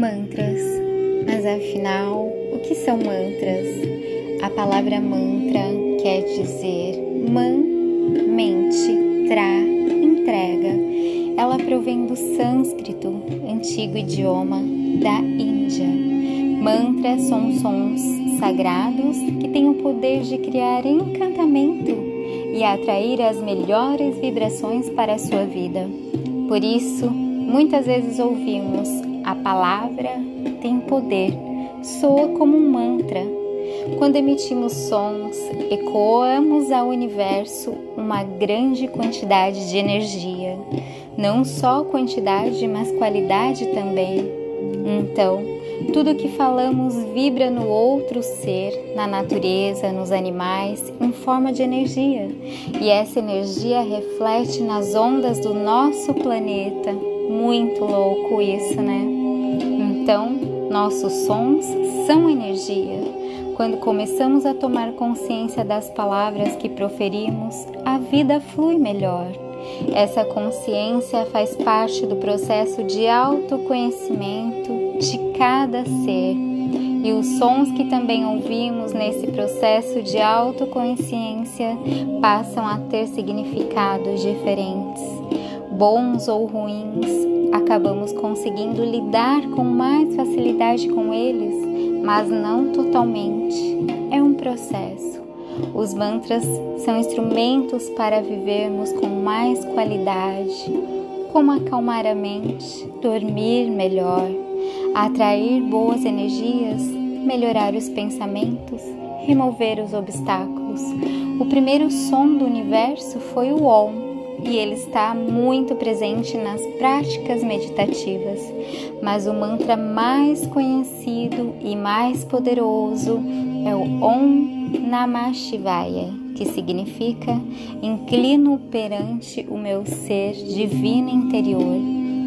Mantras. Mas afinal, o que são mantras? A palavra mantra quer dizer man, mente, tra, entrega. Ela provém do sânscrito, antigo idioma da Índia. Mantras são sons sagrados que têm o poder de criar encantamento e atrair as melhores vibrações para a sua vida. Por isso, muitas vezes ouvimos a palavra tem poder, soa como um mantra. Quando emitimos sons, ecoamos ao universo uma grande quantidade de energia, não só quantidade, mas qualidade também. Então, tudo que falamos vibra no outro ser, na natureza, nos animais, em forma de energia, e essa energia reflete nas ondas do nosso planeta. Muito louco isso, né? Então, nossos sons são energia. Quando começamos a tomar consciência das palavras que proferimos, a vida flui melhor. Essa consciência faz parte do processo de autoconhecimento de cada ser. E os sons que também ouvimos nesse processo de autoconsciência passam a ter significados diferentes, bons ou ruins, acabamos conseguindo lidar com mais facilidade com eles, mas não totalmente. É um processo. Os mantras são instrumentos para vivermos com mais qualidade, como acalmar a mente, dormir melhor, atrair boas energias, melhorar os pensamentos, remover os obstáculos. O primeiro som do universo foi o Om e ele está muito presente nas práticas meditativas. Mas o mantra mais conhecido e mais poderoso é o Om Namah Shivaya, que significa inclino perante o meu ser divino interior.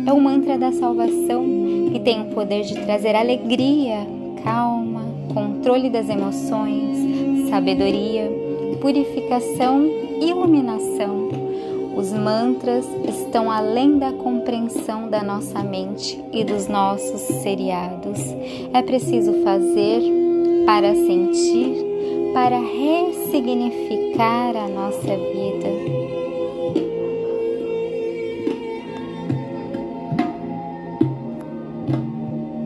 É o mantra da salvação que tem o poder de trazer alegria, calma, controle das emoções, sabedoria, purificação e iluminação mantras estão além da compreensão da nossa mente e dos nossos seriados. É preciso fazer para sentir, para ressignificar a nossa vida.